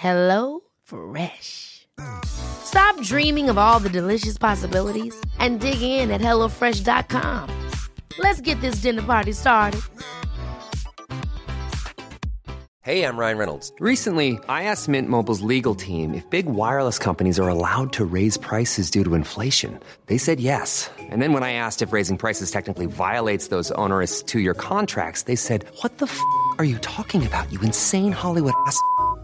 Hello Fresh. Stop dreaming of all the delicious possibilities and dig in at HelloFresh.com. Let's get this dinner party started. Hey, I'm Ryan Reynolds. Recently, I asked Mint Mobile's legal team if big wireless companies are allowed to raise prices due to inflation. They said yes. And then when I asked if raising prices technically violates those onerous two year contracts, they said, What the f are you talking about, you insane Hollywood ass?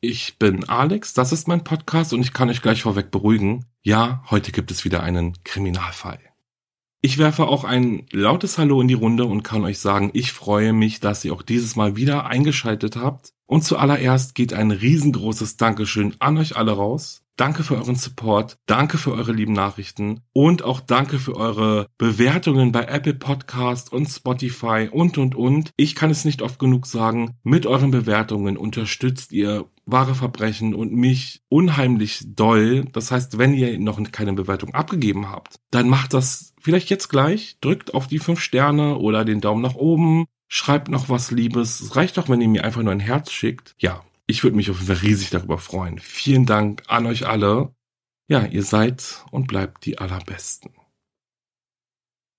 Ich bin Alex, das ist mein Podcast und ich kann euch gleich vorweg beruhigen. Ja, heute gibt es wieder einen Kriminalfall. Ich werfe auch ein lautes Hallo in die Runde und kann euch sagen, ich freue mich, dass ihr auch dieses Mal wieder eingeschaltet habt. Und zuallererst geht ein riesengroßes Dankeschön an euch alle raus. Danke für euren Support, danke für eure lieben Nachrichten und auch danke für eure Bewertungen bei Apple Podcast und Spotify und und und. Ich kann es nicht oft genug sagen, mit euren Bewertungen unterstützt ihr wahre Verbrechen und mich unheimlich doll. Das heißt, wenn ihr noch keine Bewertung abgegeben habt, dann macht das vielleicht jetzt gleich, drückt auf die fünf Sterne oder den Daumen nach oben, schreibt noch was Liebes. Es reicht doch, wenn ihr mir einfach nur ein Herz schickt. Ja, ich würde mich auf jeden Fall riesig darüber freuen. Vielen Dank an euch alle. Ja, ihr seid und bleibt die allerbesten.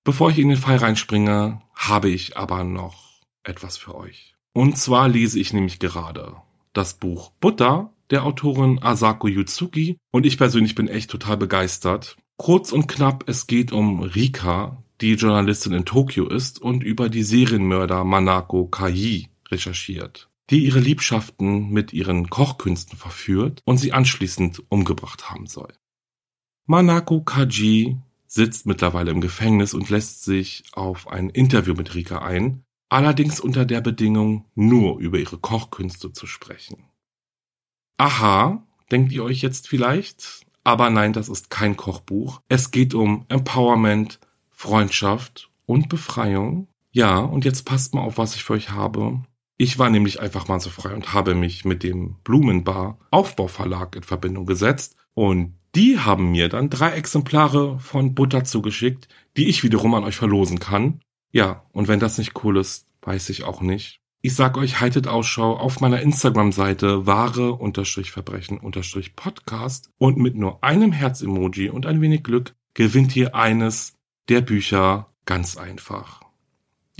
Bevor ich in den Fall reinspringe, habe ich aber noch etwas für euch. Und zwar lese ich nämlich gerade das Buch Butter der Autorin Asako Yutsuki und ich persönlich bin echt total begeistert. Kurz und knapp, es geht um Rika, die Journalistin in Tokio ist und über die Serienmörder Manako Kai recherchiert die ihre Liebschaften mit ihren Kochkünsten verführt und sie anschließend umgebracht haben soll. Manako Kaji sitzt mittlerweile im Gefängnis und lässt sich auf ein Interview mit Rika ein, allerdings unter der Bedingung, nur über ihre Kochkünste zu sprechen. Aha, denkt ihr euch jetzt vielleicht? Aber nein, das ist kein Kochbuch. Es geht um Empowerment, Freundschaft und Befreiung. Ja, und jetzt passt mal auf, was ich für euch habe. Ich war nämlich einfach mal so frei und habe mich mit dem Blumenbar Aufbauverlag in Verbindung gesetzt und die haben mir dann drei Exemplare von Butter zugeschickt, die ich wiederum an euch verlosen kann. Ja, und wenn das nicht cool ist, weiß ich auch nicht. Ich sag euch, haltet Ausschau auf meiner Instagram-Seite wahre-verbrechen-podcast und mit nur einem Herz-Emoji und ein wenig Glück gewinnt ihr eines der Bücher ganz einfach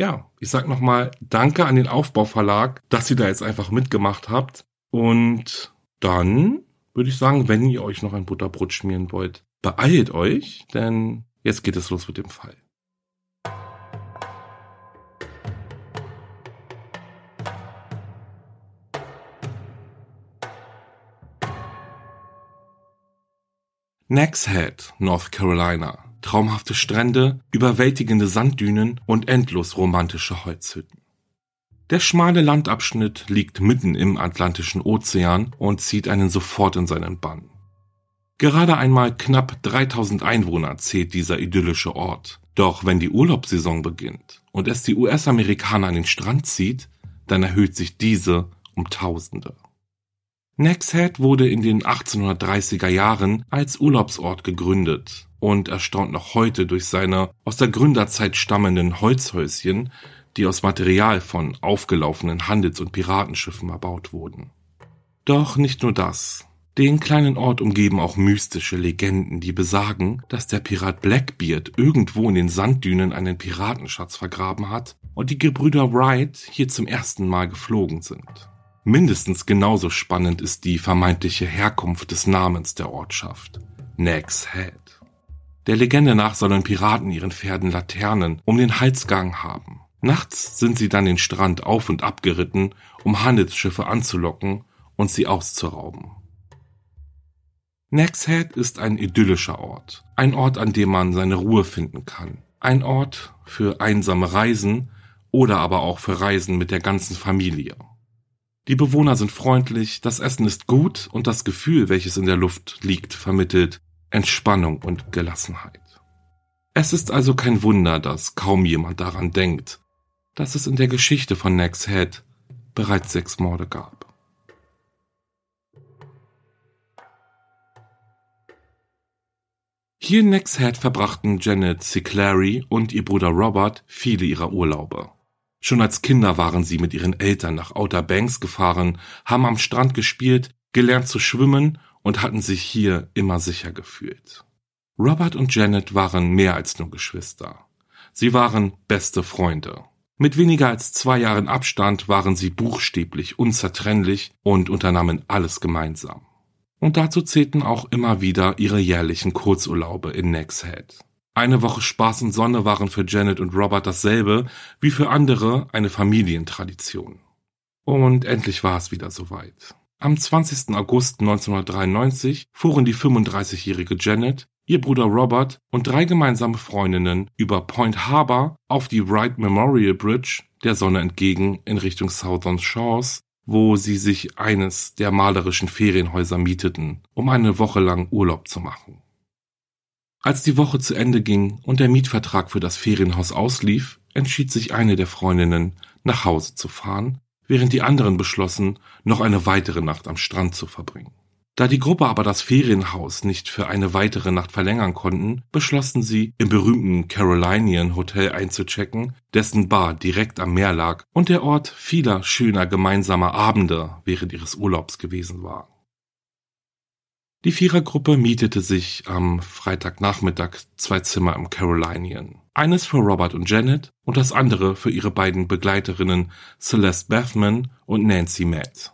ja, ich sag nochmal Danke an den Aufbauverlag, dass ihr da jetzt einfach mitgemacht habt. Und dann würde ich sagen, wenn ihr euch noch ein Butterbrot schmieren wollt, beeilt euch, denn jetzt geht es los mit dem Fall. Nags North Carolina traumhafte Strände, überwältigende Sanddünen und endlos romantische Holzhütten. Der schmale Landabschnitt liegt mitten im Atlantischen Ozean und zieht einen sofort in seinen Bann. Gerade einmal knapp 3000 Einwohner zählt dieser idyllische Ort. Doch wenn die Urlaubssaison beginnt und es die US-Amerikaner an den Strand zieht, dann erhöht sich diese um Tausende. Nags Head wurde in den 1830er Jahren als Urlaubsort gegründet und erstaunt noch heute durch seine aus der Gründerzeit stammenden Holzhäuschen, die aus Material von aufgelaufenen Handels- und Piratenschiffen erbaut wurden. Doch nicht nur das. Den kleinen Ort umgeben auch mystische Legenden, die besagen, dass der Pirat Blackbeard irgendwo in den Sanddünen einen Piratenschatz vergraben hat und die Gebrüder Wright hier zum ersten Mal geflogen sind. Mindestens genauso spannend ist die vermeintliche Herkunft des Namens der Ortschaft, Nags Head. Der Legende nach sollen Piraten ihren Pferden Laternen um den Hals gehangen haben. Nachts sind sie dann den Strand auf und ab geritten, um Handelsschiffe anzulocken und sie auszurauben. Nags Head ist ein idyllischer Ort, ein Ort, an dem man seine Ruhe finden kann, ein Ort für einsame Reisen oder aber auch für Reisen mit der ganzen Familie. Die Bewohner sind freundlich, das Essen ist gut und das Gefühl, welches in der Luft liegt, vermittelt Entspannung und Gelassenheit. Es ist also kein Wunder, dass kaum jemand daran denkt, dass es in der Geschichte von Nags Head bereits sechs Morde gab. Hier in Nags Head verbrachten Janet Siclary und ihr Bruder Robert viele ihrer Urlaube. Schon als Kinder waren sie mit ihren Eltern nach Outer Banks gefahren, haben am Strand gespielt, gelernt zu schwimmen und hatten sich hier immer sicher gefühlt. Robert und Janet waren mehr als nur Geschwister. Sie waren beste Freunde. Mit weniger als zwei Jahren Abstand waren sie buchstäblich unzertrennlich und unternahmen alles gemeinsam. Und dazu zählten auch immer wieder ihre jährlichen Kurzurlaube in Nags Head. Eine Woche Spaß und Sonne waren für Janet und Robert dasselbe wie für andere eine Familientradition. Und endlich war es wieder soweit. Am 20. August 1993 fuhren die 35-jährige Janet, ihr Bruder Robert und drei gemeinsame Freundinnen über Point Harbor auf die Wright Memorial Bridge der Sonne entgegen in Richtung Southern Shores, wo sie sich eines der malerischen Ferienhäuser mieteten, um eine Woche lang Urlaub zu machen. Als die Woche zu Ende ging und der Mietvertrag für das Ferienhaus auslief, entschied sich eine der Freundinnen, nach Hause zu fahren während die anderen beschlossen, noch eine weitere Nacht am Strand zu verbringen. Da die Gruppe aber das Ferienhaus nicht für eine weitere Nacht verlängern konnten, beschlossen sie, im berühmten Carolinian Hotel einzuchecken, dessen Bar direkt am Meer lag und der Ort vieler schöner gemeinsamer Abende während ihres Urlaubs gewesen war. Die Vierergruppe mietete sich am Freitagnachmittag zwei Zimmer im Carolinian. Eines für Robert und Janet und das andere für ihre beiden Begleiterinnen Celeste Bethman und Nancy Matt.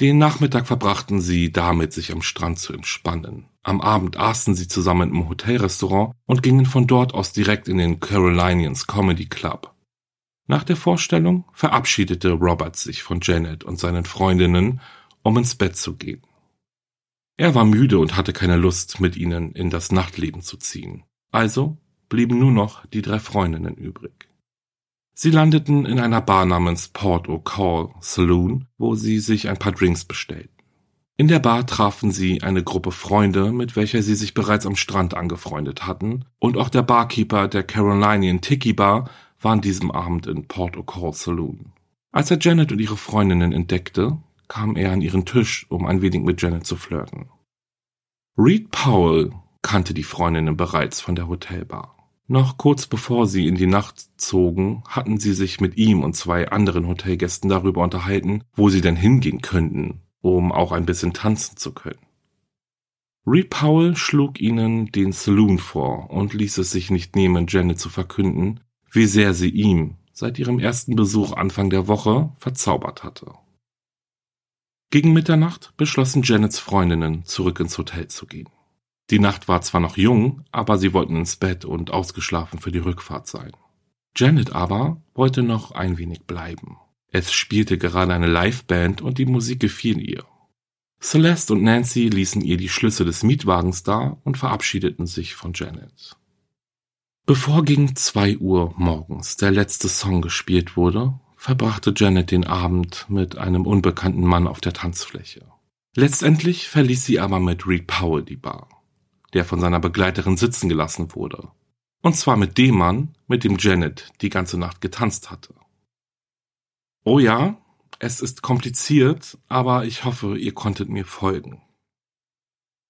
Den Nachmittag verbrachten sie damit, sich am Strand zu entspannen. Am Abend aßen sie zusammen im Hotelrestaurant und gingen von dort aus direkt in den Carolinians Comedy Club. Nach der Vorstellung verabschiedete Robert sich von Janet und seinen Freundinnen, um ins Bett zu gehen. Er war müde und hatte keine Lust, mit ihnen in das Nachtleben zu ziehen. Also blieben nur noch die drei Freundinnen übrig. Sie landeten in einer Bar namens Port O'Call Saloon, wo sie sich ein paar Drinks bestellten. In der Bar trafen sie eine Gruppe Freunde, mit welcher sie sich bereits am Strand angefreundet hatten, und auch der Barkeeper der Carolinian Tiki Bar war an diesem Abend in Port O'Call Saloon. Als er Janet und ihre Freundinnen entdeckte, kam er an ihren Tisch, um ein wenig mit Janet zu flirten. Reed Powell kannte die Freundinnen bereits von der Hotelbar. Noch kurz bevor sie in die Nacht zogen, hatten sie sich mit ihm und zwei anderen Hotelgästen darüber unterhalten, wo sie denn hingehen könnten, um auch ein bisschen tanzen zu können. Reed Powell schlug ihnen den Saloon vor und ließ es sich nicht nehmen, Janet zu verkünden, wie sehr sie ihm seit ihrem ersten Besuch Anfang der Woche verzaubert hatte. Gegen Mitternacht beschlossen Janets Freundinnen, zurück ins Hotel zu gehen. Die Nacht war zwar noch jung, aber sie wollten ins Bett und ausgeschlafen für die Rückfahrt sein. Janet aber wollte noch ein wenig bleiben. Es spielte gerade eine Liveband und die Musik gefiel ihr. Celeste und Nancy ließen ihr die Schlüssel des Mietwagens da und verabschiedeten sich von Janet. Bevor gegen zwei Uhr morgens der letzte Song gespielt wurde, verbrachte Janet den Abend mit einem unbekannten Mann auf der Tanzfläche. Letztendlich verließ sie aber mit Reed Powell die Bar, der von seiner Begleiterin sitzen gelassen wurde. Und zwar mit dem Mann, mit dem Janet die ganze Nacht getanzt hatte. Oh ja, es ist kompliziert, aber ich hoffe, ihr konntet mir folgen.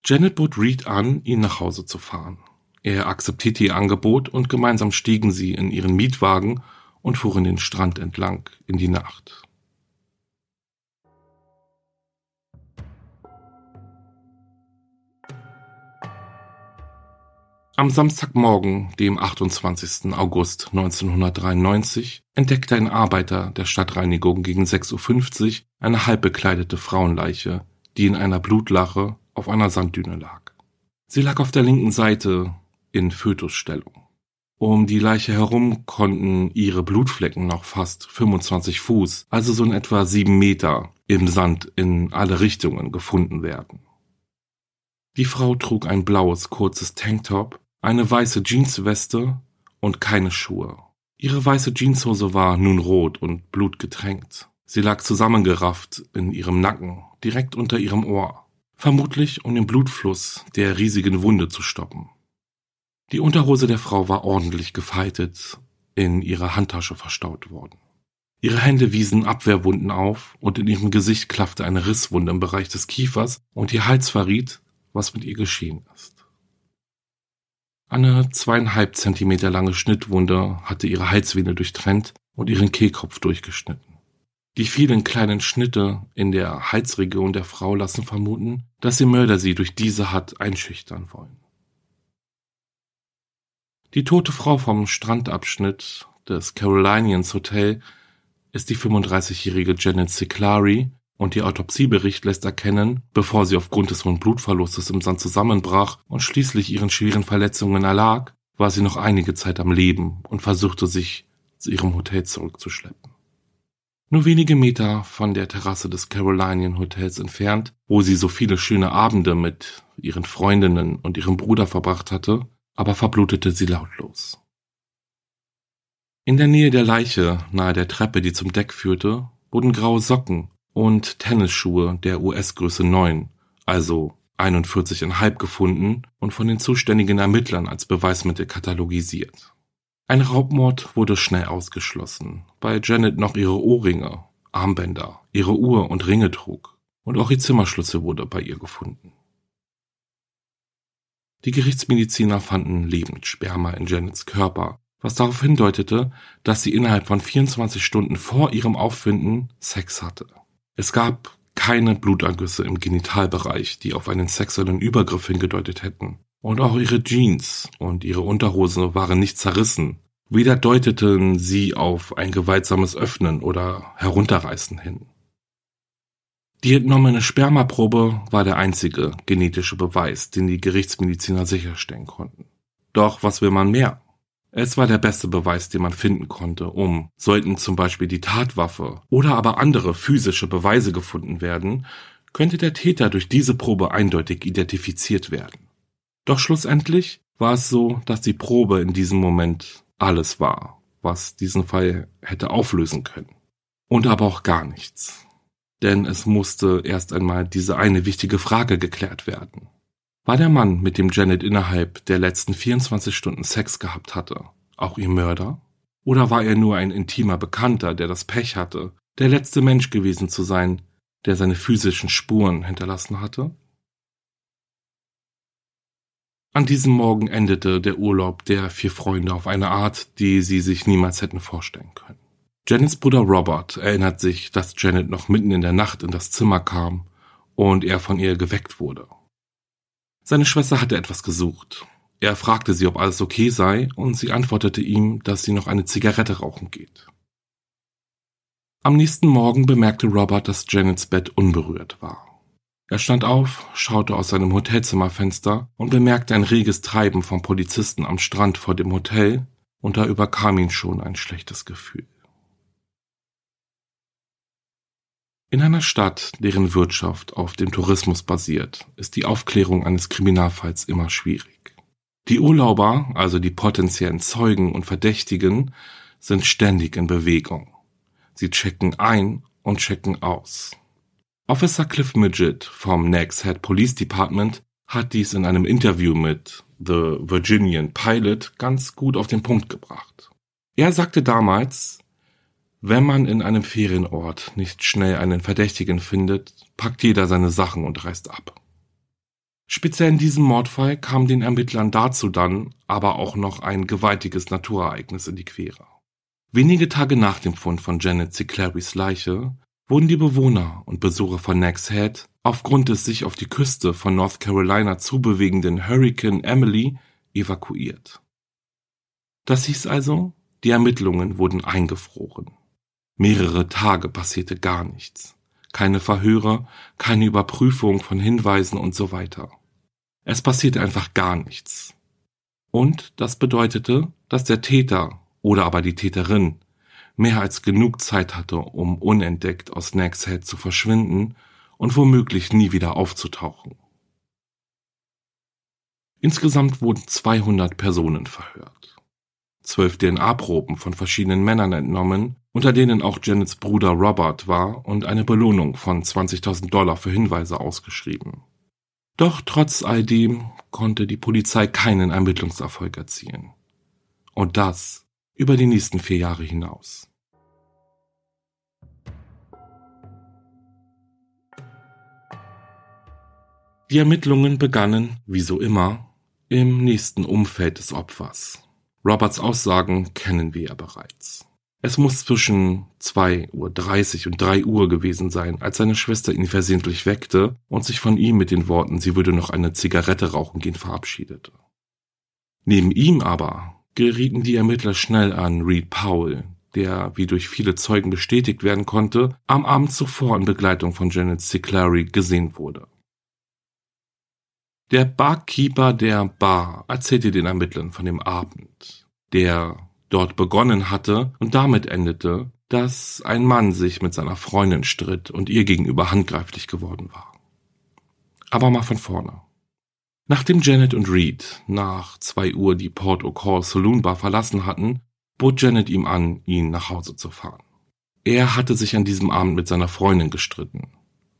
Janet bot Reed an, ihn nach Hause zu fahren. Er akzeptierte ihr Angebot und gemeinsam stiegen sie in ihren Mietwagen und fuhren den Strand entlang in die Nacht. Am Samstagmorgen, dem 28. August 1993, entdeckte ein Arbeiter der Stadtreinigung gegen 6.50 Uhr eine halbbekleidete Frauenleiche, die in einer Blutlache auf einer Sanddüne lag. Sie lag auf der linken Seite in Fötusstellung. Um die Leiche herum konnten ihre Blutflecken noch fast 25 Fuß, also so in etwa sieben Meter, im Sand in alle Richtungen gefunden werden. Die Frau trug ein blaues kurzes Tanktop, eine weiße Jeansweste und keine Schuhe. Ihre weiße Jeanshose war nun rot und blutgetränkt. Sie lag zusammengerafft in ihrem Nacken, direkt unter ihrem Ohr, vermutlich um den Blutfluss der riesigen Wunde zu stoppen. Die Unterhose der Frau war ordentlich gefaltet in ihrer Handtasche verstaut worden. Ihre Hände wiesen Abwehrwunden auf und in ihrem Gesicht klaffte eine Risswunde im Bereich des Kiefers und ihr Hals verriet, was mit ihr geschehen ist. Eine zweieinhalb Zentimeter lange Schnittwunde hatte ihre Halsvene durchtrennt und ihren Kehlkopf durchgeschnitten. Die vielen kleinen Schnitte in der Halsregion der Frau lassen vermuten, dass ihr Mörder sie durch diese hat einschüchtern wollen. Die tote Frau vom Strandabschnitt des Carolinians Hotel ist die 35-jährige Janet Ciclari und ihr Autopsiebericht lässt erkennen, bevor sie aufgrund des hohen Blutverlustes im Sand zusammenbrach und schließlich ihren schweren Verletzungen erlag, war sie noch einige Zeit am Leben und versuchte sich zu ihrem Hotel zurückzuschleppen. Nur wenige Meter von der Terrasse des Carolinian Hotels entfernt, wo sie so viele schöne Abende mit ihren Freundinnen und ihrem Bruder verbracht hatte, aber verblutete sie lautlos. In der Nähe der Leiche, nahe der Treppe, die zum Deck führte, wurden graue Socken und Tennisschuhe der US-Größe 9, also 41,5 gefunden und von den zuständigen Ermittlern als Beweismittel katalogisiert. Ein Raubmord wurde schnell ausgeschlossen, weil Janet noch ihre Ohrringe, Armbänder, ihre Uhr und Ringe trug, und auch ihr Zimmerschlüssel wurde bei ihr gefunden. Die Gerichtsmediziner fanden lebend Sperma in Janets Körper, was darauf hindeutete, dass sie innerhalb von 24 Stunden vor ihrem Auffinden Sex hatte. Es gab keine Blutergüsse im Genitalbereich, die auf einen sexuellen Übergriff hingedeutet hätten. Und auch ihre Jeans und ihre Unterhose waren nicht zerrissen. Weder deuteten sie auf ein gewaltsames Öffnen oder Herunterreißen hin. Die entnommene Spermaprobe war der einzige genetische Beweis, den die Gerichtsmediziner sicherstellen konnten. Doch was will man mehr? Es war der beste Beweis, den man finden konnte, um, sollten zum Beispiel die Tatwaffe oder aber andere physische Beweise gefunden werden, könnte der Täter durch diese Probe eindeutig identifiziert werden. Doch schlussendlich war es so, dass die Probe in diesem Moment alles war, was diesen Fall hätte auflösen können. Und aber auch gar nichts denn es musste erst einmal diese eine wichtige Frage geklärt werden. War der Mann, mit dem Janet innerhalb der letzten 24 Stunden Sex gehabt hatte, auch ihr Mörder? Oder war er nur ein intimer Bekannter, der das Pech hatte, der letzte Mensch gewesen zu sein, der seine physischen Spuren hinterlassen hatte? An diesem Morgen endete der Urlaub der vier Freunde auf eine Art, die sie sich niemals hätten vorstellen können. Janets Bruder Robert erinnert sich, dass Janet noch mitten in der Nacht in das Zimmer kam und er von ihr geweckt wurde. Seine Schwester hatte etwas gesucht. Er fragte sie, ob alles okay sei, und sie antwortete ihm, dass sie noch eine Zigarette rauchen geht. Am nächsten Morgen bemerkte Robert, dass Janets Bett unberührt war. Er stand auf, schaute aus seinem Hotelzimmerfenster und bemerkte ein reges Treiben von Polizisten am Strand vor dem Hotel, und da überkam ihn schon ein schlechtes Gefühl. In einer Stadt, deren Wirtschaft auf dem Tourismus basiert, ist die Aufklärung eines Kriminalfalls immer schwierig. Die Urlauber, also die potenziellen Zeugen und Verdächtigen, sind ständig in Bewegung. Sie checken ein und checken aus. Officer Cliff Midget vom Nags Head Police Department hat dies in einem Interview mit The Virginian Pilot ganz gut auf den Punkt gebracht. Er sagte damals, wenn man in einem Ferienort nicht schnell einen Verdächtigen findet, packt jeder seine Sachen und reist ab. Speziell in diesem Mordfall kam den Ermittlern dazu dann aber auch noch ein gewaltiges Naturereignis in die Quere. Wenige Tage nach dem Fund von Janet C. Clarys Leiche wurden die Bewohner und Besucher von Nags Head aufgrund des sich auf die Küste von North Carolina zubewegenden Hurricane Emily evakuiert. Das hieß also, die Ermittlungen wurden eingefroren. Mehrere Tage passierte gar nichts. Keine Verhöre, keine Überprüfung von Hinweisen und so weiter. Es passierte einfach gar nichts. Und das bedeutete, dass der Täter oder aber die Täterin mehr als genug Zeit hatte, um unentdeckt aus Nags Head zu verschwinden und womöglich nie wieder aufzutauchen. Insgesamt wurden 200 Personen verhört. Zwölf DNA-Proben von verschiedenen Männern entnommen, unter denen auch Janets Bruder Robert war und eine Belohnung von 20.000 Dollar für Hinweise ausgeschrieben. Doch trotz all dem konnte die Polizei keinen Ermittlungserfolg erzielen. Und das über die nächsten vier Jahre hinaus. Die Ermittlungen begannen, wie so immer, im nächsten Umfeld des Opfers. Roberts Aussagen kennen wir ja bereits. Es muss zwischen 2.30 Uhr und 3 Uhr gewesen sein, als seine Schwester ihn versehentlich weckte und sich von ihm mit den Worten, sie würde noch eine Zigarette rauchen gehen, verabschiedete. Neben ihm aber gerieten die Ermittler schnell an Reed Powell, der, wie durch viele Zeugen bestätigt werden konnte, am Abend zuvor in Begleitung von Janet Ciclari gesehen wurde. Der Barkeeper der Bar erzählte den Ermittlern von dem Abend, der dort begonnen hatte und damit endete, dass ein Mann sich mit seiner Freundin stritt und ihr gegenüber handgreiflich geworden war. Aber mal von vorne. Nachdem Janet und Reed nach zwei Uhr die Port O'Call Saloon Bar verlassen hatten, bot Janet ihm an, ihn nach Hause zu fahren. Er hatte sich an diesem Abend mit seiner Freundin gestritten.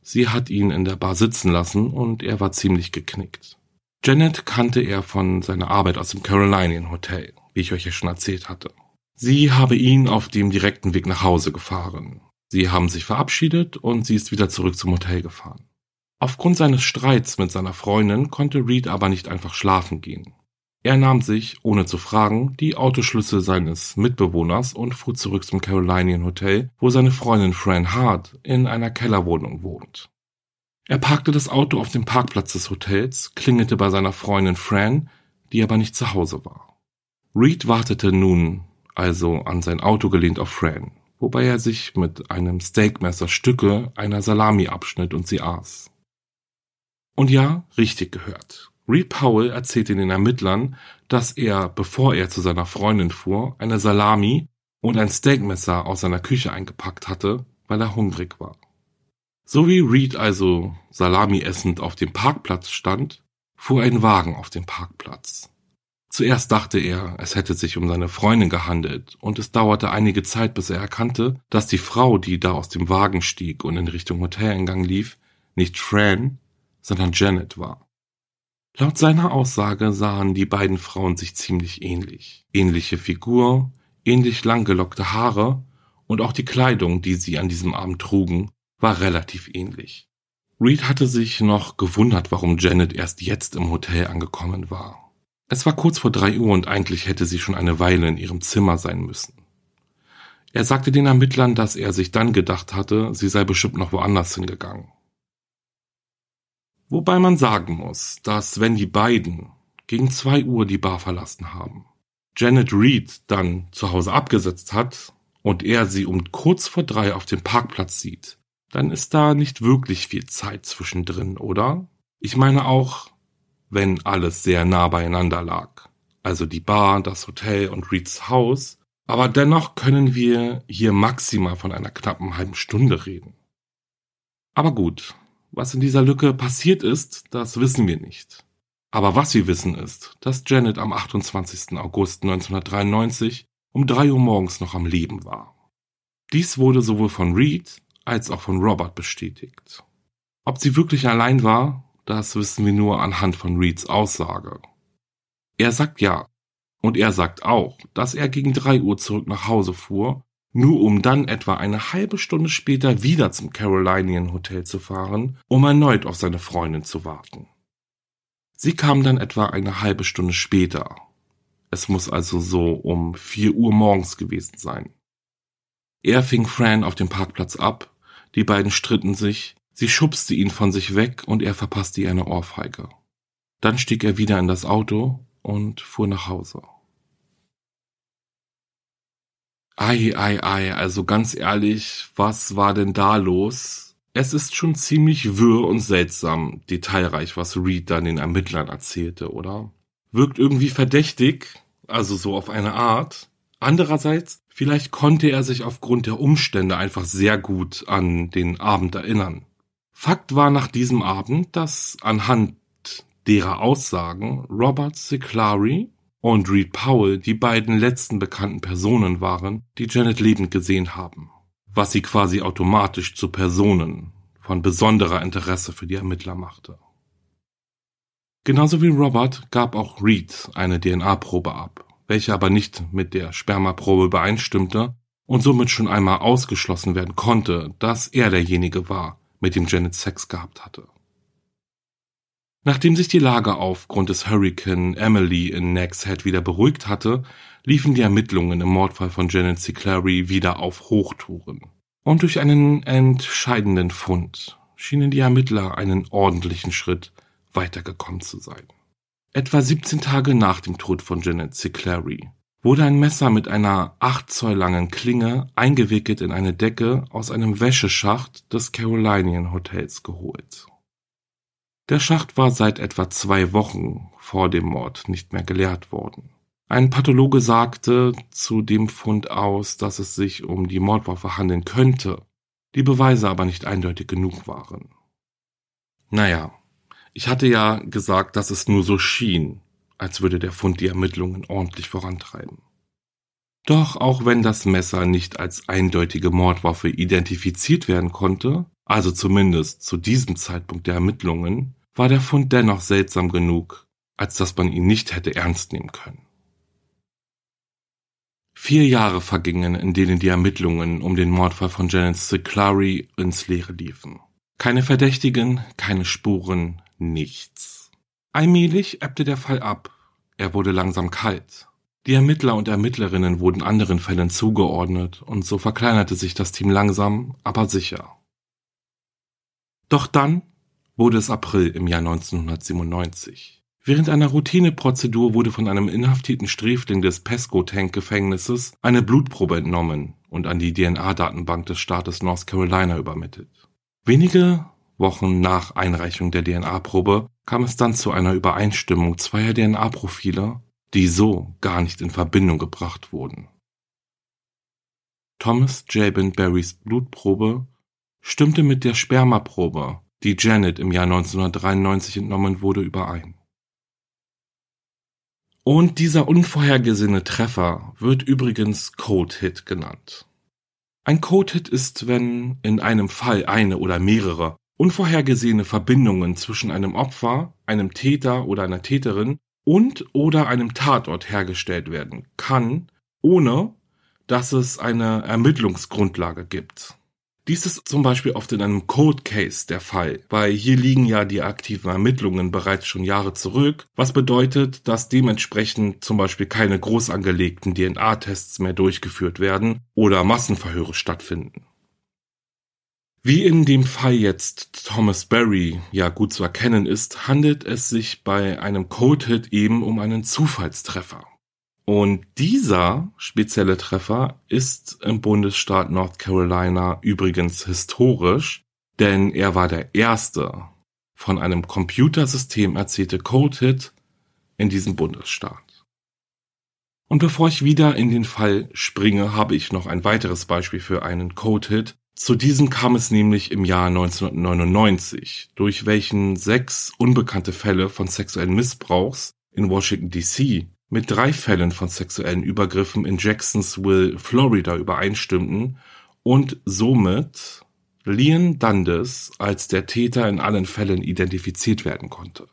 Sie hat ihn in der Bar sitzen lassen und er war ziemlich geknickt. Janet kannte er von seiner Arbeit aus dem Carolinian Hotel wie ich euch ja schon erzählt hatte. Sie habe ihn auf dem direkten Weg nach Hause gefahren. Sie haben sich verabschiedet und sie ist wieder zurück zum Hotel gefahren. Aufgrund seines Streits mit seiner Freundin konnte Reed aber nicht einfach schlafen gehen. Er nahm sich, ohne zu fragen, die Autoschlüssel seines Mitbewohners und fuhr zurück zum Carolinian Hotel, wo seine Freundin Fran Hart in einer Kellerwohnung wohnt. Er parkte das Auto auf dem Parkplatz des Hotels, klingelte bei seiner Freundin Fran, die aber nicht zu Hause war. Reed wartete nun also an sein Auto gelehnt auf Fran, wobei er sich mit einem Steakmesser Stücke einer Salami abschnitt und sie aß. Und ja, richtig gehört. Reed Powell erzählte den Ermittlern, dass er, bevor er zu seiner Freundin fuhr, eine Salami und ein Steakmesser aus seiner Küche eingepackt hatte, weil er hungrig war. So wie Reed also Salami essend auf dem Parkplatz stand, fuhr ein Wagen auf den Parkplatz. Zuerst dachte er, es hätte sich um seine Freundin gehandelt, und es dauerte einige Zeit, bis er erkannte, dass die Frau, die da aus dem Wagen stieg und in Richtung Hoteleingang lief, nicht Fran, sondern Janet war. Laut seiner Aussage sahen die beiden Frauen sich ziemlich ähnlich. Ähnliche Figur, ähnlich langgelockte Haare und auch die Kleidung, die sie an diesem Abend trugen, war relativ ähnlich. Reed hatte sich noch gewundert, warum Janet erst jetzt im Hotel angekommen war. Es war kurz vor drei Uhr und eigentlich hätte sie schon eine Weile in ihrem Zimmer sein müssen. Er sagte den Ermittlern, dass er sich dann gedacht hatte, sie sei bestimmt noch woanders hingegangen. Wobei man sagen muss, dass wenn die beiden gegen zwei Uhr die Bar verlassen haben, Janet Reed dann zu Hause abgesetzt hat und er sie um kurz vor drei auf dem Parkplatz sieht, dann ist da nicht wirklich viel Zeit zwischendrin, oder? Ich meine auch, wenn alles sehr nah beieinander lag. Also die Bar, das Hotel und Reeds Haus. Aber dennoch können wir hier maximal von einer knappen halben Stunde reden. Aber gut, was in dieser Lücke passiert ist, das wissen wir nicht. Aber was wir wissen ist, dass Janet am 28. August 1993 um drei Uhr morgens noch am Leben war. Dies wurde sowohl von Reed als auch von Robert bestätigt. Ob sie wirklich allein war, das wissen wir nur anhand von Reeds Aussage. Er sagt ja. Und er sagt auch, dass er gegen drei Uhr zurück nach Hause fuhr, nur um dann etwa eine halbe Stunde später wieder zum Carolinian Hotel zu fahren, um erneut auf seine Freundin zu warten. Sie kam dann etwa eine halbe Stunde später. Es muss also so um vier Uhr morgens gewesen sein. Er fing Fran auf dem Parkplatz ab, die beiden stritten sich, Sie schubste ihn von sich weg und er verpasste ihr eine Ohrfeige. Dann stieg er wieder in das Auto und fuhr nach Hause. Ei, ei, ei, also ganz ehrlich, was war denn da los? Es ist schon ziemlich wirr und seltsam, detailreich, was Reed dann den Ermittlern erzählte, oder? Wirkt irgendwie verdächtig, also so auf eine Art. Andererseits, vielleicht konnte er sich aufgrund der Umstände einfach sehr gut an den Abend erinnern. Fakt war nach diesem Abend, dass anhand derer Aussagen Robert Ciclari und Reed Powell die beiden letzten bekannten Personen waren, die Janet lebend gesehen haben, was sie quasi automatisch zu Personen von besonderer Interesse für die Ermittler machte. Genauso wie Robert gab auch Reed eine DNA-Probe ab, welche aber nicht mit der Spermaprobe übereinstimmte und somit schon einmal ausgeschlossen werden konnte, dass er derjenige war, mit dem Janet Sex gehabt hatte. Nachdem sich die Lage aufgrund des Hurricane Emily in Nags Head wieder beruhigt hatte, liefen die Ermittlungen im Mordfall von Janet C. Clary wieder auf Hochtouren. Und durch einen entscheidenden Fund schienen die Ermittler einen ordentlichen Schritt weitergekommen zu sein. Etwa 17 Tage nach dem Tod von Janet C. Clary wurde ein Messer mit einer 8 Zoll langen Klinge eingewickelt in eine Decke aus einem Wäscheschacht des Carolinian Hotels geholt. Der Schacht war seit etwa zwei Wochen vor dem Mord nicht mehr geleert worden. Ein Pathologe sagte zu dem Fund aus, dass es sich um die Mordwaffe handeln könnte, die Beweise aber nicht eindeutig genug waren. Naja, ich hatte ja gesagt, dass es nur so schien, als würde der Fund die Ermittlungen ordentlich vorantreiben. Doch auch wenn das Messer nicht als eindeutige Mordwaffe identifiziert werden konnte, also zumindest zu diesem Zeitpunkt der Ermittlungen, war der Fund dennoch seltsam genug, als dass man ihn nicht hätte ernst nehmen können. Vier Jahre vergingen, in denen die Ermittlungen um den Mordfall von Janet Ciclari ins Leere liefen. Keine Verdächtigen, keine Spuren, nichts. Allmählich ebbte der Fall ab. Er wurde langsam kalt. Die Ermittler und Ermittlerinnen wurden anderen Fällen zugeordnet und so verkleinerte sich das Team langsam, aber sicher. Doch dann wurde es April im Jahr 1997. Während einer Routineprozedur wurde von einem inhaftierten Sträfling des Pesco-Tank-Gefängnisses eine Blutprobe entnommen und an die DNA-Datenbank des Staates North Carolina übermittelt. Wenige Wochen nach Einreichung der DNA-Probe kam es dann zu einer Übereinstimmung zweier DNA-Profile, die so gar nicht in Verbindung gebracht wurden. Thomas Jabin Barrys Blutprobe stimmte mit der Spermaprobe die Janet im Jahr 1993 entnommen wurde, überein. Und dieser unvorhergesehene Treffer wird übrigens Code-Hit genannt. Ein Code-Hit ist, wenn in einem Fall eine oder mehrere unvorhergesehene Verbindungen zwischen einem Opfer, einem Täter oder einer Täterin und oder einem Tatort hergestellt werden kann, ohne dass es eine Ermittlungsgrundlage gibt. Dies ist zum Beispiel oft in einem Cold Case der Fall, weil hier liegen ja die aktiven Ermittlungen bereits schon Jahre zurück, was bedeutet, dass dementsprechend zum Beispiel keine groß angelegten DNA-Tests mehr durchgeführt werden oder Massenverhöre stattfinden. Wie in dem Fall jetzt Thomas Berry ja gut zu erkennen ist, handelt es sich bei einem Cold Hit eben um einen Zufallstreffer. Und dieser spezielle Treffer ist im Bundesstaat North Carolina übrigens historisch, denn er war der erste von einem Computersystem erzielte Code-Hit in diesem Bundesstaat. Und bevor ich wieder in den Fall springe, habe ich noch ein weiteres Beispiel für einen Code-Hit. Zu diesem kam es nämlich im Jahr 1999, durch welchen sechs unbekannte Fälle von sexuellen Missbrauchs in Washington DC mit drei Fällen von sexuellen Übergriffen in Jacksonville, Florida übereinstimmten und somit Leon Dundas als der Täter in allen Fällen identifiziert werden konnte.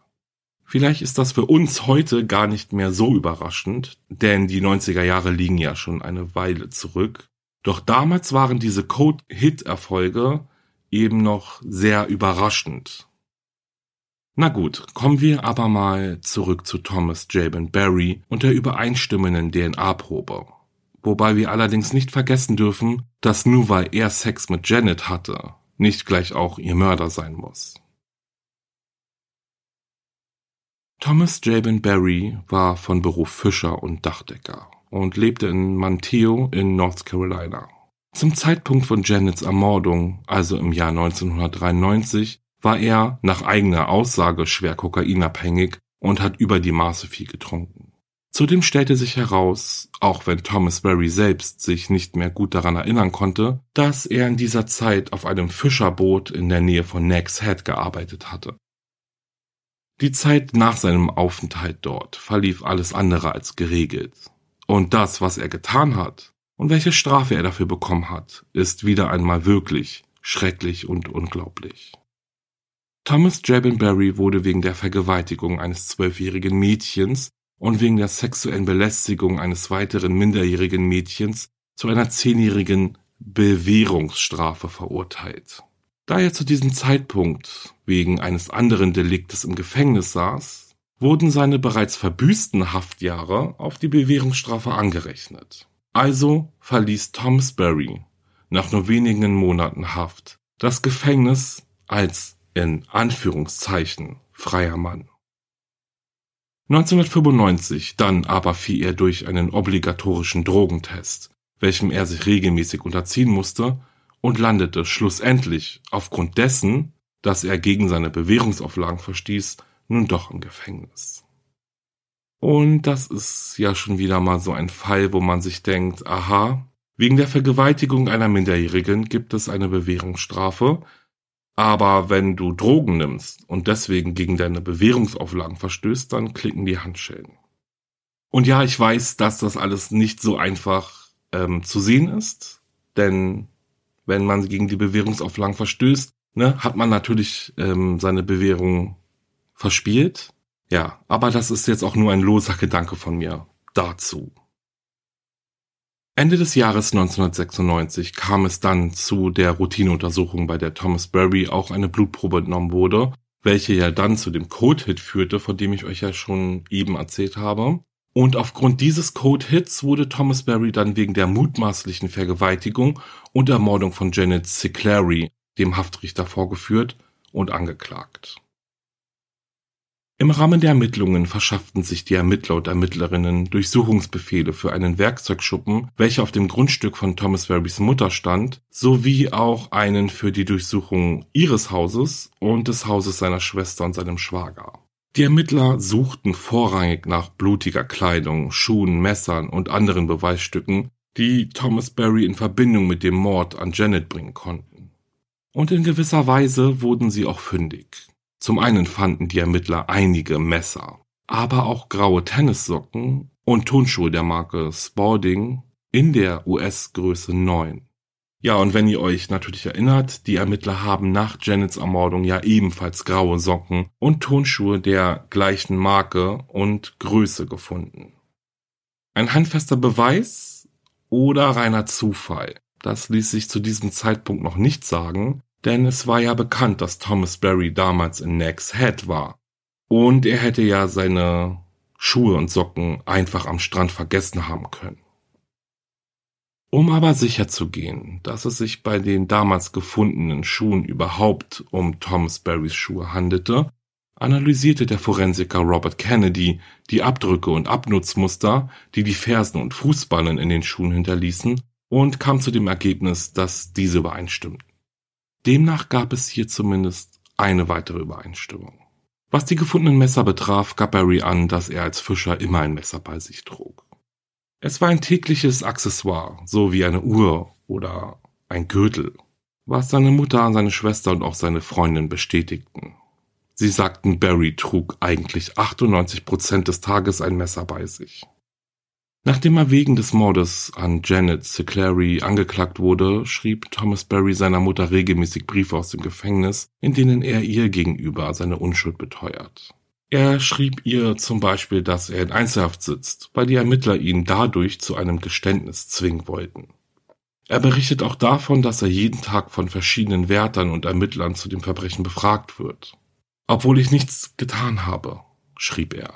Vielleicht ist das für uns heute gar nicht mehr so überraschend, denn die 90er Jahre liegen ja schon eine Weile zurück. Doch damals waren diese Code-Hit-Erfolge eben noch sehr überraschend. Na gut, kommen wir aber mal zurück zu Thomas Jabin Barry und der übereinstimmenden DNA-Probe. Wobei wir allerdings nicht vergessen dürfen, dass nur weil er Sex mit Janet hatte, nicht gleich auch ihr Mörder sein muss. Thomas Jabin Barry war von Beruf Fischer und Dachdecker und lebte in Manteo in North Carolina. Zum Zeitpunkt von Janets Ermordung, also im Jahr 1993, war er nach eigener Aussage schwer kokainabhängig und hat über die Maße viel getrunken. Zudem stellte sich heraus, auch wenn Thomas Berry selbst sich nicht mehr gut daran erinnern konnte, dass er in dieser Zeit auf einem Fischerboot in der Nähe von Nags Head gearbeitet hatte. Die Zeit nach seinem Aufenthalt dort verlief alles andere als geregelt. Und das, was er getan hat und welche Strafe er dafür bekommen hat, ist wieder einmal wirklich schrecklich und unglaublich. Thomas Jabin Berry wurde wegen der Vergewaltigung eines zwölfjährigen Mädchens und wegen der sexuellen Belästigung eines weiteren minderjährigen Mädchens zu einer zehnjährigen Bewährungsstrafe verurteilt. Da er zu diesem Zeitpunkt wegen eines anderen Deliktes im Gefängnis saß, wurden seine bereits verbüßten Haftjahre auf die Bewährungsstrafe angerechnet. Also verließ Tom Sperry nach nur wenigen Monaten Haft das Gefängnis als in Anführungszeichen freier Mann. 1995 dann aber fiel er durch einen obligatorischen Drogentest, welchem er sich regelmäßig unterziehen musste, und landete schlussendlich aufgrund dessen, dass er gegen seine Bewährungsauflagen verstieß, nun doch im Gefängnis. Und das ist ja schon wieder mal so ein Fall, wo man sich denkt, aha, wegen der Vergewaltigung einer Minderjährigen gibt es eine Bewährungsstrafe, aber wenn du Drogen nimmst und deswegen gegen deine Bewährungsauflagen verstößt, dann klicken die Handschellen. Und ja, ich weiß, dass das alles nicht so einfach ähm, zu sehen ist, denn wenn man gegen die Bewährungsauflagen verstößt, ne, hat man natürlich ähm, seine Bewährung verspielt. Ja, aber das ist jetzt auch nur ein loser Gedanke von mir dazu. Ende des Jahres 1996 kam es dann zu der Routineuntersuchung, bei der Thomas Berry auch eine Blutprobe entnommen wurde, welche ja dann zu dem Code-Hit führte, von dem ich euch ja schon eben erzählt habe. Und aufgrund dieses Code-Hits wurde Thomas Berry dann wegen der mutmaßlichen Vergewaltigung und Ermordung von Janet Siclary dem Haftrichter vorgeführt und angeklagt. Im Rahmen der Ermittlungen verschafften sich die Ermittler und Ermittlerinnen Durchsuchungsbefehle für einen Werkzeugschuppen, welcher auf dem Grundstück von Thomas Verrys Mutter stand, sowie auch einen für die Durchsuchung ihres Hauses und des Hauses seiner Schwester und seinem Schwager. Die Ermittler suchten vorrangig nach blutiger Kleidung, Schuhen, Messern und anderen Beweisstücken, die Thomas Berry in Verbindung mit dem Mord an Janet bringen konnten. Und in gewisser Weise wurden sie auch fündig. Zum einen fanden die Ermittler einige Messer, aber auch graue Tennissocken und Turnschuhe der Marke Spalding in der US-Größe 9. Ja, und wenn ihr euch natürlich erinnert, die Ermittler haben nach Janets Ermordung ja ebenfalls graue Socken und Turnschuhe der gleichen Marke und Größe gefunden. Ein handfester Beweis oder reiner Zufall? Das ließ sich zu diesem Zeitpunkt noch nicht sagen, denn es war ja bekannt, dass Thomas Berry damals in Nags Head war. Und er hätte ja seine Schuhe und Socken einfach am Strand vergessen haben können. Um aber sicher zu gehen, dass es sich bei den damals gefundenen Schuhen überhaupt um Thomas Berrys Schuhe handelte, analysierte der Forensiker Robert Kennedy die Abdrücke und Abnutzmuster, die die Fersen und Fußballen in den Schuhen hinterließen, und kam zu dem Ergebnis, dass diese übereinstimmten. Demnach gab es hier zumindest eine weitere Übereinstimmung. Was die gefundenen Messer betraf, gab Barry an, dass er als Fischer immer ein Messer bei sich trug. Es war ein tägliches Accessoire, so wie eine Uhr oder ein Gürtel, was seine Mutter, seine Schwester und auch seine Freundin bestätigten. Sie sagten, Barry trug eigentlich 98 Prozent des Tages ein Messer bei sich. Nachdem er wegen des Mordes an Janet Siclary angeklagt wurde, schrieb Thomas Berry seiner Mutter regelmäßig Briefe aus dem Gefängnis, in denen er ihr gegenüber seine Unschuld beteuert. Er schrieb ihr zum Beispiel, dass er in Einzelhaft sitzt, weil die Ermittler ihn dadurch zu einem Geständnis zwingen wollten. Er berichtet auch davon, dass er jeden Tag von verschiedenen Wärtern und Ermittlern zu dem Verbrechen befragt wird. Obwohl ich nichts getan habe, schrieb er.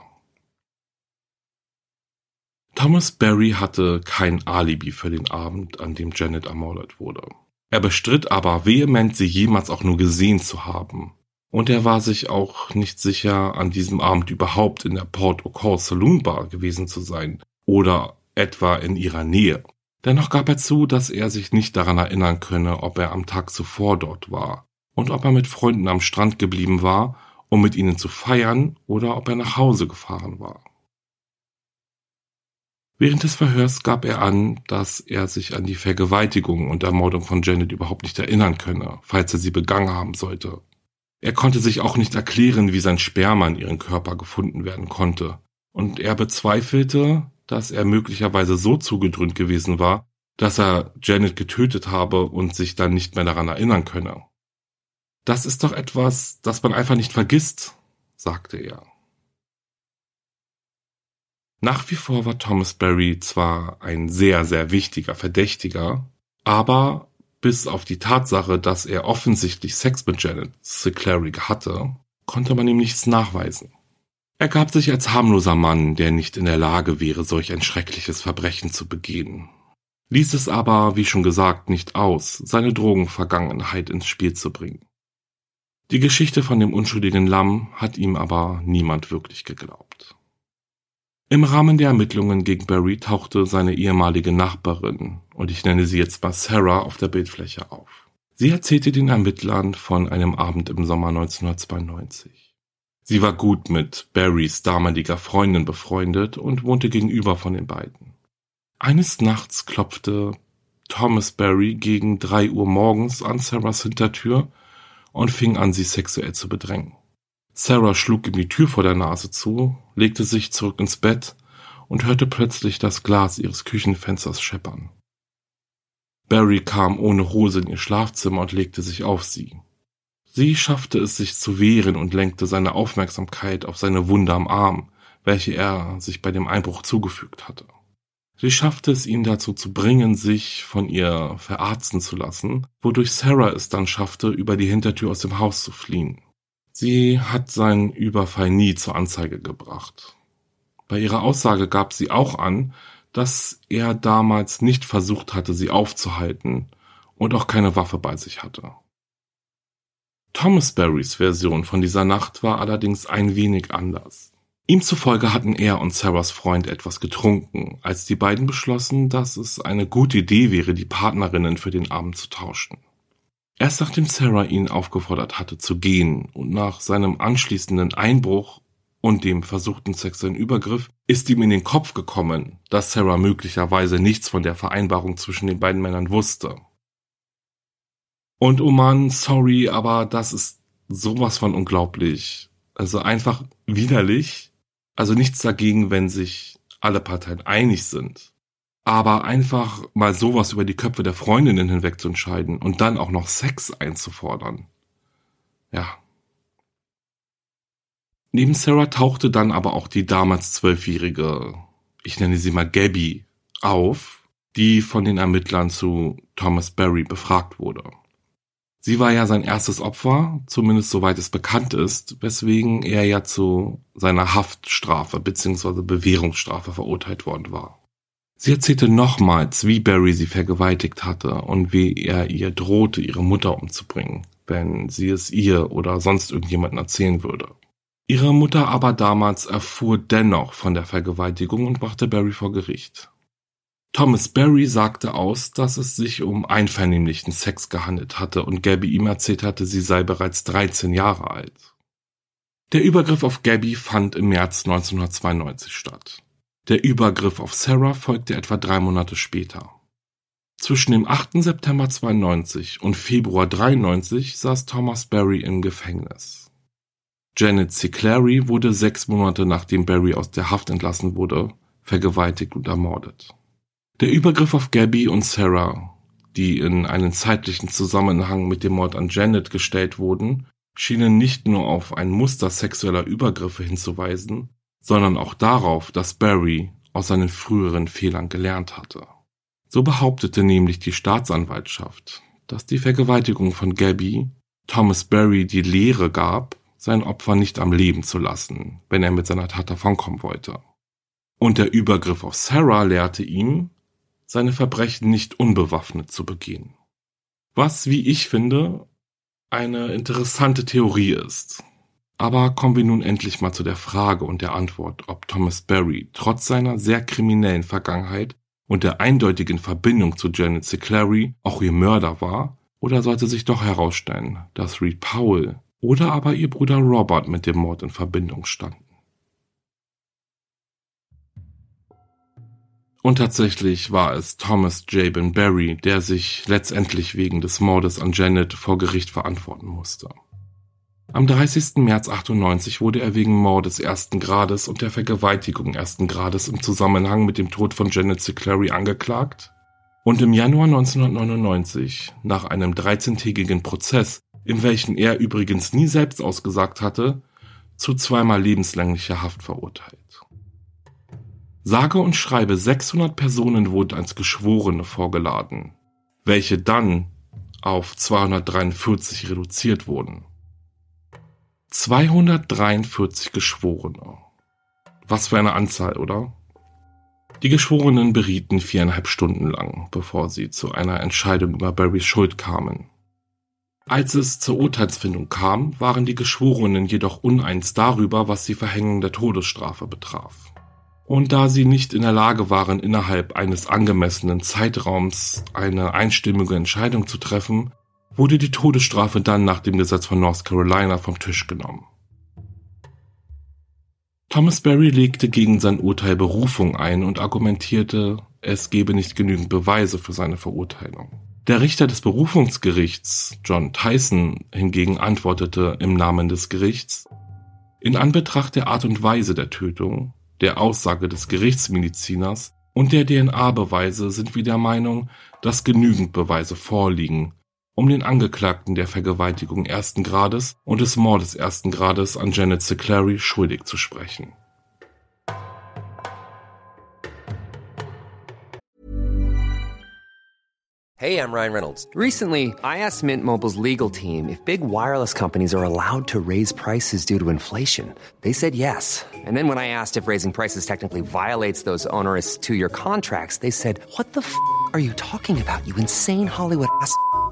Thomas Berry hatte kein Alibi für den Abend, an dem Janet ermordet wurde. Er bestritt aber vehement, sie jemals auch nur gesehen zu haben. Und er war sich auch nicht sicher, an diesem Abend überhaupt in der Port O'Call Saloon Bar gewesen zu sein oder etwa in ihrer Nähe. Dennoch gab er zu, dass er sich nicht daran erinnern könne, ob er am Tag zuvor dort war und ob er mit Freunden am Strand geblieben war, um mit ihnen zu feiern, oder ob er nach Hause gefahren war. Während des Verhörs gab er an, dass er sich an die Vergewaltigung und Ermordung von Janet überhaupt nicht erinnern könne, falls er sie begangen haben sollte. Er konnte sich auch nicht erklären, wie sein Sperma in ihren Körper gefunden werden konnte, und er bezweifelte, dass er möglicherweise so zugedröhnt gewesen war, dass er Janet getötet habe und sich dann nicht mehr daran erinnern könne. Das ist doch etwas, das man einfach nicht vergisst, sagte er. Nach wie vor war Thomas Barry zwar ein sehr, sehr wichtiger Verdächtiger, aber bis auf die Tatsache, dass er offensichtlich Sex mit Janet Siclary hatte, konnte man ihm nichts nachweisen. Er gab sich als harmloser Mann, der nicht in der Lage wäre, solch ein schreckliches Verbrechen zu begehen, ließ es aber, wie schon gesagt, nicht aus, seine Drogenvergangenheit ins Spiel zu bringen. Die Geschichte von dem unschuldigen Lamm hat ihm aber niemand wirklich geglaubt. Im Rahmen der Ermittlungen gegen Barry tauchte seine ehemalige Nachbarin, und ich nenne sie jetzt mal Sarah, auf der Bildfläche auf. Sie erzählte den Ermittlern von einem Abend im Sommer 1992. Sie war gut mit Barrys damaliger Freundin befreundet und wohnte gegenüber von den beiden. Eines Nachts klopfte Thomas Barry gegen drei Uhr morgens an Sarahs Hintertür und fing an, sie sexuell zu bedrängen. Sarah schlug ihm die Tür vor der Nase zu, legte sich zurück ins Bett und hörte plötzlich das Glas ihres Küchenfensters scheppern. Barry kam ohne Hose in ihr Schlafzimmer und legte sich auf sie. Sie schaffte es, sich zu wehren und lenkte seine Aufmerksamkeit auf seine Wunde am Arm, welche er sich bei dem Einbruch zugefügt hatte. Sie schaffte es ihn dazu zu bringen, sich von ihr verarzten zu lassen, wodurch Sarah es dann schaffte, über die Hintertür aus dem Haus zu fliehen. Sie hat seinen Überfall nie zur Anzeige gebracht. Bei ihrer Aussage gab sie auch an, dass er damals nicht versucht hatte, sie aufzuhalten und auch keine Waffe bei sich hatte. Thomas Barrys Version von dieser Nacht war allerdings ein wenig anders. Ihm zufolge hatten er und Sarahs Freund etwas getrunken, als die beiden beschlossen, dass es eine gute Idee wäre, die Partnerinnen für den Abend zu tauschen. Erst nachdem Sarah ihn aufgefordert hatte zu gehen und nach seinem anschließenden Einbruch und dem versuchten sexuellen Übergriff ist ihm in den Kopf gekommen, dass Sarah möglicherweise nichts von der Vereinbarung zwischen den beiden Männern wusste. Und oh man, sorry, aber das ist sowas von unglaublich. Also einfach widerlich. Also nichts dagegen, wenn sich alle Parteien einig sind. Aber einfach mal sowas über die Köpfe der Freundinnen hinweg zu entscheiden und dann auch noch Sex einzufordern. Ja. Neben Sarah tauchte dann aber auch die damals zwölfjährige, ich nenne sie mal Gabby, auf, die von den Ermittlern zu Thomas Barry befragt wurde. Sie war ja sein erstes Opfer, zumindest soweit es bekannt ist, weswegen er ja zu seiner Haftstrafe bzw. Bewährungsstrafe verurteilt worden war. Sie erzählte nochmals, wie Barry sie vergewaltigt hatte und wie er ihr drohte, ihre Mutter umzubringen, wenn sie es ihr oder sonst irgendjemandem erzählen würde. Ihre Mutter aber damals erfuhr dennoch von der Vergewaltigung und brachte Barry vor Gericht. Thomas Barry sagte aus, dass es sich um einvernehmlichen Sex gehandelt hatte und Gabby ihm erzählt hatte, sie sei bereits 13 Jahre alt. Der Übergriff auf Gabby fand im März 1992 statt. Der Übergriff auf Sarah folgte etwa drei Monate später. Zwischen dem 8. September 92 und Februar 93 saß Thomas Barry im Gefängnis. Janet C. Clary wurde sechs Monate nachdem Barry aus der Haft entlassen wurde, vergewaltigt und ermordet. Der Übergriff auf Gabby und Sarah, die in einen zeitlichen Zusammenhang mit dem Mord an Janet gestellt wurden, schienen nicht nur auf ein Muster sexueller Übergriffe hinzuweisen, sondern auch darauf, dass Barry aus seinen früheren Fehlern gelernt hatte. So behauptete nämlich die Staatsanwaltschaft, dass die Vergewaltigung von Gabby Thomas Barry die Lehre gab, sein Opfer nicht am Leben zu lassen, wenn er mit seiner Tat davonkommen wollte. Und der Übergriff auf Sarah lehrte ihm, seine Verbrechen nicht unbewaffnet zu begehen. Was, wie ich finde, eine interessante Theorie ist. Aber kommen wir nun endlich mal zu der Frage und der Antwort, ob Thomas Barry trotz seiner sehr kriminellen Vergangenheit und der eindeutigen Verbindung zu Janet Siclary auch ihr Mörder war? Oder sollte sich doch herausstellen, dass Reed Powell oder aber ihr Bruder Robert mit dem Mord in Verbindung standen? Und tatsächlich war es Thomas Jabin Barry, der sich letztendlich wegen des Mordes an Janet vor Gericht verantworten musste. Am 30. März 98 wurde er wegen Mordes ersten Grades und der Vergewaltigung ersten Grades im Zusammenhang mit dem Tod von Janet Siclary angeklagt und im Januar 1999, nach einem 13-tägigen Prozess, in welchem er übrigens nie selbst ausgesagt hatte, zu zweimal lebenslänglicher Haft verurteilt. Sage und schreibe 600 Personen wurden als Geschworene vorgeladen, welche dann auf 243 reduziert wurden. 243 Geschworene. Was für eine Anzahl, oder? Die Geschworenen berieten viereinhalb Stunden lang, bevor sie zu einer Entscheidung über Barrys Schuld kamen. Als es zur Urteilsfindung kam, waren die Geschworenen jedoch uneins darüber, was die Verhängung der Todesstrafe betraf und da sie nicht in der Lage waren, innerhalb eines angemessenen Zeitraums eine einstimmige Entscheidung zu treffen, wurde die Todesstrafe dann nach dem Gesetz von North Carolina vom Tisch genommen. Thomas Berry legte gegen sein Urteil Berufung ein und argumentierte, es gebe nicht genügend Beweise für seine Verurteilung. Der Richter des Berufungsgerichts, John Tyson, hingegen antwortete im Namen des Gerichts, in Anbetracht der Art und Weise der Tötung der Aussage des Gerichtsmediziners und der DNA-Beweise sind wir der Meinung, dass genügend Beweise vorliegen, um den Angeklagten der Vergewaltigung ersten Grades und des Mordes ersten Grades an Janet Siclary schuldig zu sprechen. Hey, I'm Ryan Reynolds. Recently, I asked Mint Mobile's legal team if big wireless companies are allowed to raise prices due to inflation. They said yes. And then when I asked if raising prices technically violates those onerous two-year contracts, they said, "What the f*** are you talking about? You insane Hollywood ass."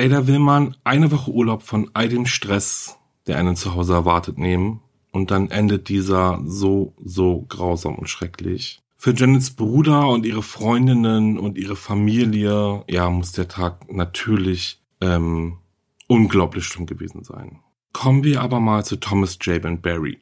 Ey, da will man eine Woche Urlaub von all dem Stress, der einen zu Hause erwartet, nehmen. Und dann endet dieser so, so grausam und schrecklich. Für Janets Bruder und ihre Freundinnen und ihre Familie, ja, muss der Tag natürlich ähm, unglaublich schlimm gewesen sein. Kommen wir aber mal zu Thomas Jabin Barry.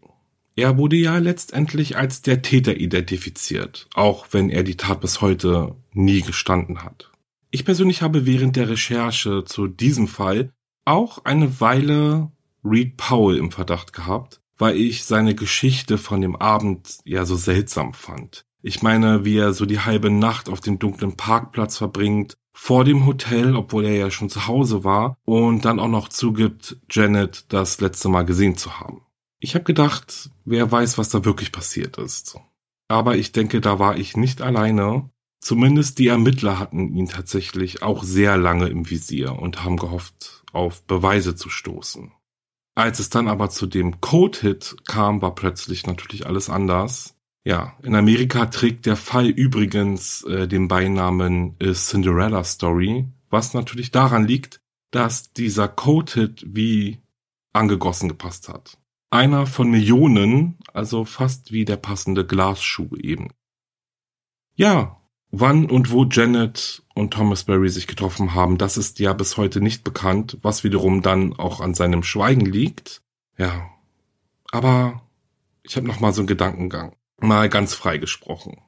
Er wurde ja letztendlich als der Täter identifiziert, auch wenn er die Tat bis heute nie gestanden hat. Ich persönlich habe während der Recherche zu diesem Fall auch eine Weile Reed Powell im Verdacht gehabt, weil ich seine Geschichte von dem Abend ja so seltsam fand. Ich meine, wie er so die halbe Nacht auf dem dunklen Parkplatz verbringt, vor dem Hotel, obwohl er ja schon zu Hause war, und dann auch noch zugibt, Janet das letzte Mal gesehen zu haben. Ich habe gedacht, wer weiß, was da wirklich passiert ist. Aber ich denke, da war ich nicht alleine. Zumindest die Ermittler hatten ihn tatsächlich auch sehr lange im Visier und haben gehofft, auf Beweise zu stoßen. Als es dann aber zu dem Code-Hit kam, war plötzlich natürlich alles anders. Ja, in Amerika trägt der Fall übrigens äh, den Beinamen äh, Cinderella Story, was natürlich daran liegt, dass dieser Code-Hit wie angegossen gepasst hat. Einer von Millionen, also fast wie der passende Glasschuh eben. Ja, wann und wo Janet und Thomas Berry sich getroffen haben, das ist ja bis heute nicht bekannt, was wiederum dann auch an seinem Schweigen liegt. Ja, aber ich habe noch mal so einen Gedankengang, mal ganz frei gesprochen.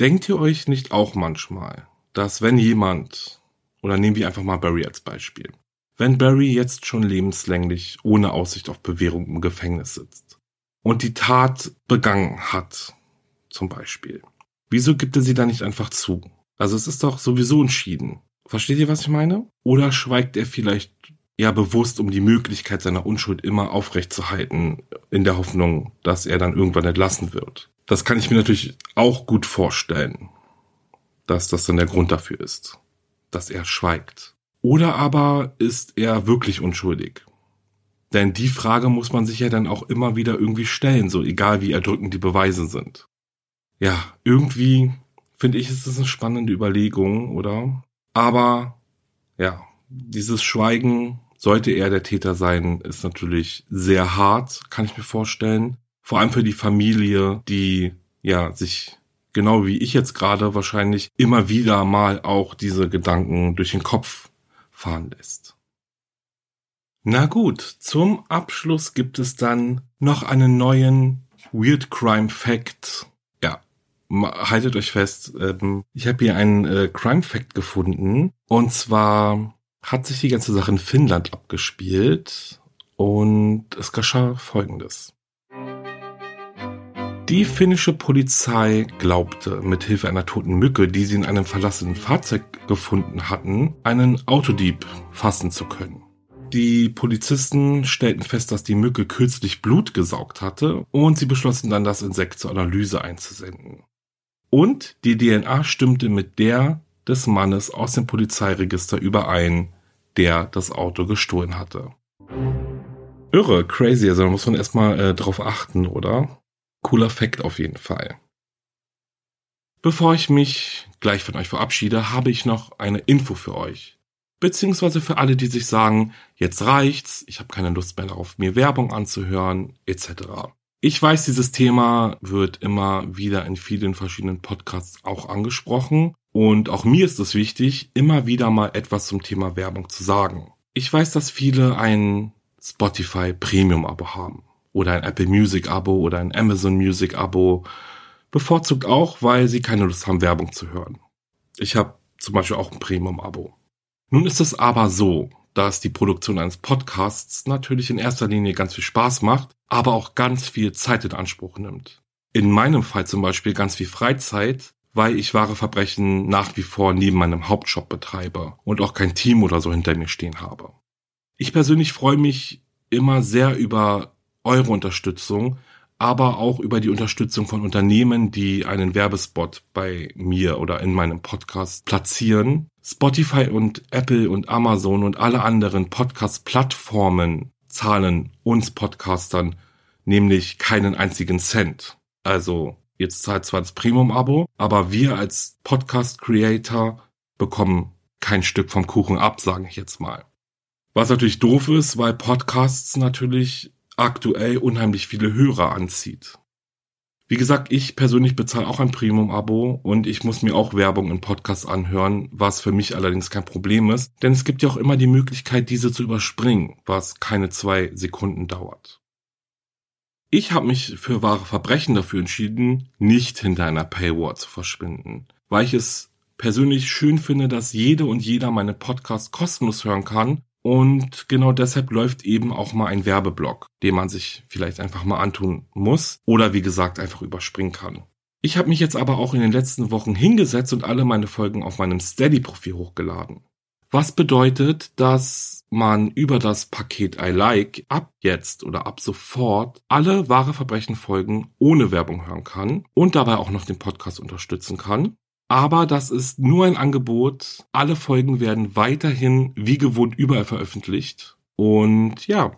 Denkt ihr euch nicht auch manchmal, dass wenn jemand, oder nehmen wir einfach mal Barry als Beispiel, wenn Barry jetzt schon lebenslänglich ohne Aussicht auf Bewährung im Gefängnis sitzt und die Tat begangen hat, zum Beispiel, wieso gibt er sie dann nicht einfach zu? Also es ist doch sowieso entschieden. Versteht ihr, was ich meine? Oder schweigt er vielleicht ja bewusst, um die Möglichkeit seiner Unschuld immer aufrechtzuerhalten, in der Hoffnung, dass er dann irgendwann entlassen wird? Das kann ich mir natürlich auch gut vorstellen, dass das dann der Grund dafür ist. dass er schweigt? Oder aber ist er wirklich unschuldig? Denn die Frage muss man sich ja dann auch immer wieder irgendwie stellen, so egal wie erdrückend die Beweise sind. Ja, irgendwie finde ich, ist es eine spannende Überlegung, oder? Aber ja, dieses Schweigen, sollte er der Täter sein, ist natürlich sehr hart, kann ich mir vorstellen. Vor allem für die Familie, die ja sich genau wie ich jetzt gerade wahrscheinlich immer wieder mal auch diese Gedanken durch den Kopf fahren lässt. Na gut, zum Abschluss gibt es dann noch einen neuen Weird Crime Fact. Haltet euch fest, ähm, ich habe hier einen äh, Crime Fact gefunden. Und zwar hat sich die ganze Sache in Finnland abgespielt und es geschah Folgendes. Die finnische Polizei glaubte, mit Hilfe einer toten Mücke, die sie in einem verlassenen Fahrzeug gefunden hatten, einen Autodieb fassen zu können. Die Polizisten stellten fest, dass die Mücke kürzlich Blut gesaugt hatte und sie beschlossen dann, das Insekt zur Analyse einzusenden. Und die DNA stimmte mit der des Mannes aus dem Polizeiregister überein, der das Auto gestohlen hatte. Irre, crazy, also da muss man erstmal äh, drauf achten, oder? Cooler Fact auf jeden Fall. Bevor ich mich gleich von euch verabschiede, habe ich noch eine Info für euch beziehungsweise für alle, die sich sagen, jetzt reicht's, ich habe keine Lust mehr darauf, mir Werbung anzuhören, etc. Ich weiß, dieses Thema wird immer wieder in vielen verschiedenen Podcasts auch angesprochen und auch mir ist es wichtig, immer wieder mal etwas zum Thema Werbung zu sagen. Ich weiß, dass viele ein Spotify Premium Abo haben oder ein Apple Music Abo oder ein Amazon Music Abo, bevorzugt auch, weil sie keine Lust haben, Werbung zu hören. Ich habe zum Beispiel auch ein Premium Abo. Nun ist es aber so, dass die Produktion eines Podcasts natürlich in erster Linie ganz viel Spaß macht, aber auch ganz viel Zeit in Anspruch nimmt. In meinem Fall zum Beispiel ganz viel Freizeit, weil ich wahre Verbrechen nach wie vor neben meinem Hauptjob betreibe und auch kein Team oder so hinter mir stehen habe. Ich persönlich freue mich immer sehr über eure Unterstützung, aber auch über die Unterstützung von Unternehmen, die einen Werbespot bei mir oder in meinem Podcast platzieren. Spotify und Apple und Amazon und alle anderen Podcast-Plattformen zahlen uns Podcastern nämlich keinen einzigen Cent. Also jetzt zahlt zwar das Premium-Abo, aber wir als Podcast-Creator bekommen kein Stück vom Kuchen ab, sage ich jetzt mal. Was natürlich doof ist, weil Podcasts natürlich aktuell unheimlich viele Hörer anzieht. Wie gesagt, ich persönlich bezahle auch ein Premium-Abo und ich muss mir auch Werbung in Podcasts anhören, was für mich allerdings kein Problem ist, denn es gibt ja auch immer die Möglichkeit, diese zu überspringen, was keine zwei Sekunden dauert. Ich habe mich für wahre Verbrechen dafür entschieden, nicht hinter einer Paywall zu verschwinden, weil ich es persönlich schön finde, dass jede und jeder meine Podcasts kostenlos hören kann und genau deshalb läuft eben auch mal ein Werbeblock, den man sich vielleicht einfach mal antun muss oder wie gesagt einfach überspringen kann. Ich habe mich jetzt aber auch in den letzten Wochen hingesetzt und alle meine Folgen auf meinem Steady-Profil hochgeladen. Was bedeutet, dass man über das Paket I Like ab jetzt oder ab sofort alle wahre Verbrechen Folgen ohne Werbung hören kann und dabei auch noch den Podcast unterstützen kann. Aber das ist nur ein Angebot. Alle Folgen werden weiterhin wie gewohnt überall veröffentlicht. Und ja,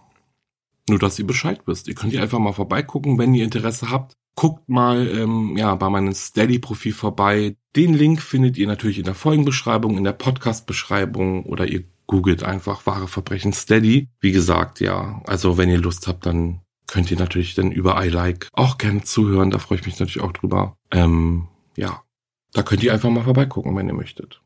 nur dass ihr Bescheid wisst. Ihr könnt hier einfach mal vorbeigucken, wenn ihr Interesse habt. Guckt mal ähm, ja bei meinem Steady-Profil vorbei. Den Link findet ihr natürlich in der Folgenbeschreibung, in der Podcast-Beschreibung oder ihr googelt einfach wahre Verbrechen Steady. Wie gesagt, ja, also wenn ihr Lust habt, dann könnt ihr natürlich dann über iLike auch gerne zuhören. Da freue ich mich natürlich auch drüber. Ähm, ja, da könnt ihr einfach mal vorbeigucken, wenn ihr möchtet.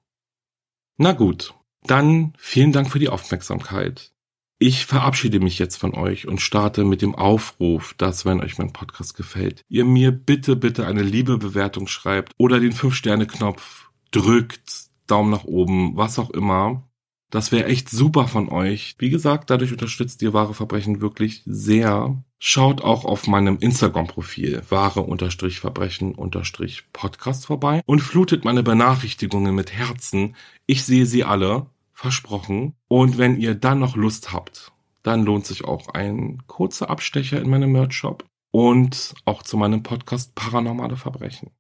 Na gut, dann vielen Dank für die Aufmerksamkeit. Ich verabschiede mich jetzt von euch und starte mit dem Aufruf, dass, wenn euch mein Podcast gefällt, ihr mir bitte, bitte eine liebe Bewertung schreibt oder den 5-Sterne-Knopf drückt, Daumen nach oben, was auch immer. Das wäre echt super von euch. Wie gesagt, dadurch unterstützt ihr wahre Verbrechen wirklich sehr. Schaut auch auf meinem Instagram-Profil wahre-verbrechen-podcast vorbei und flutet meine Benachrichtigungen mit Herzen. Ich sehe sie alle, versprochen. Und wenn ihr dann noch Lust habt, dann lohnt sich auch ein kurzer Abstecher in meinem Merch-Shop und auch zu meinem Podcast Paranormale Verbrechen.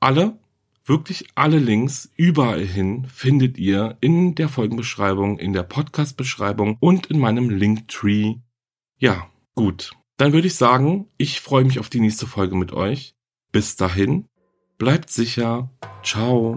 Alle Wirklich alle Links überall hin findet ihr in der Folgenbeschreibung, in der Podcast-Beschreibung und in meinem Linktree. Ja, gut. Dann würde ich sagen, ich freue mich auf die nächste Folge mit euch. Bis dahin, bleibt sicher. Ciao.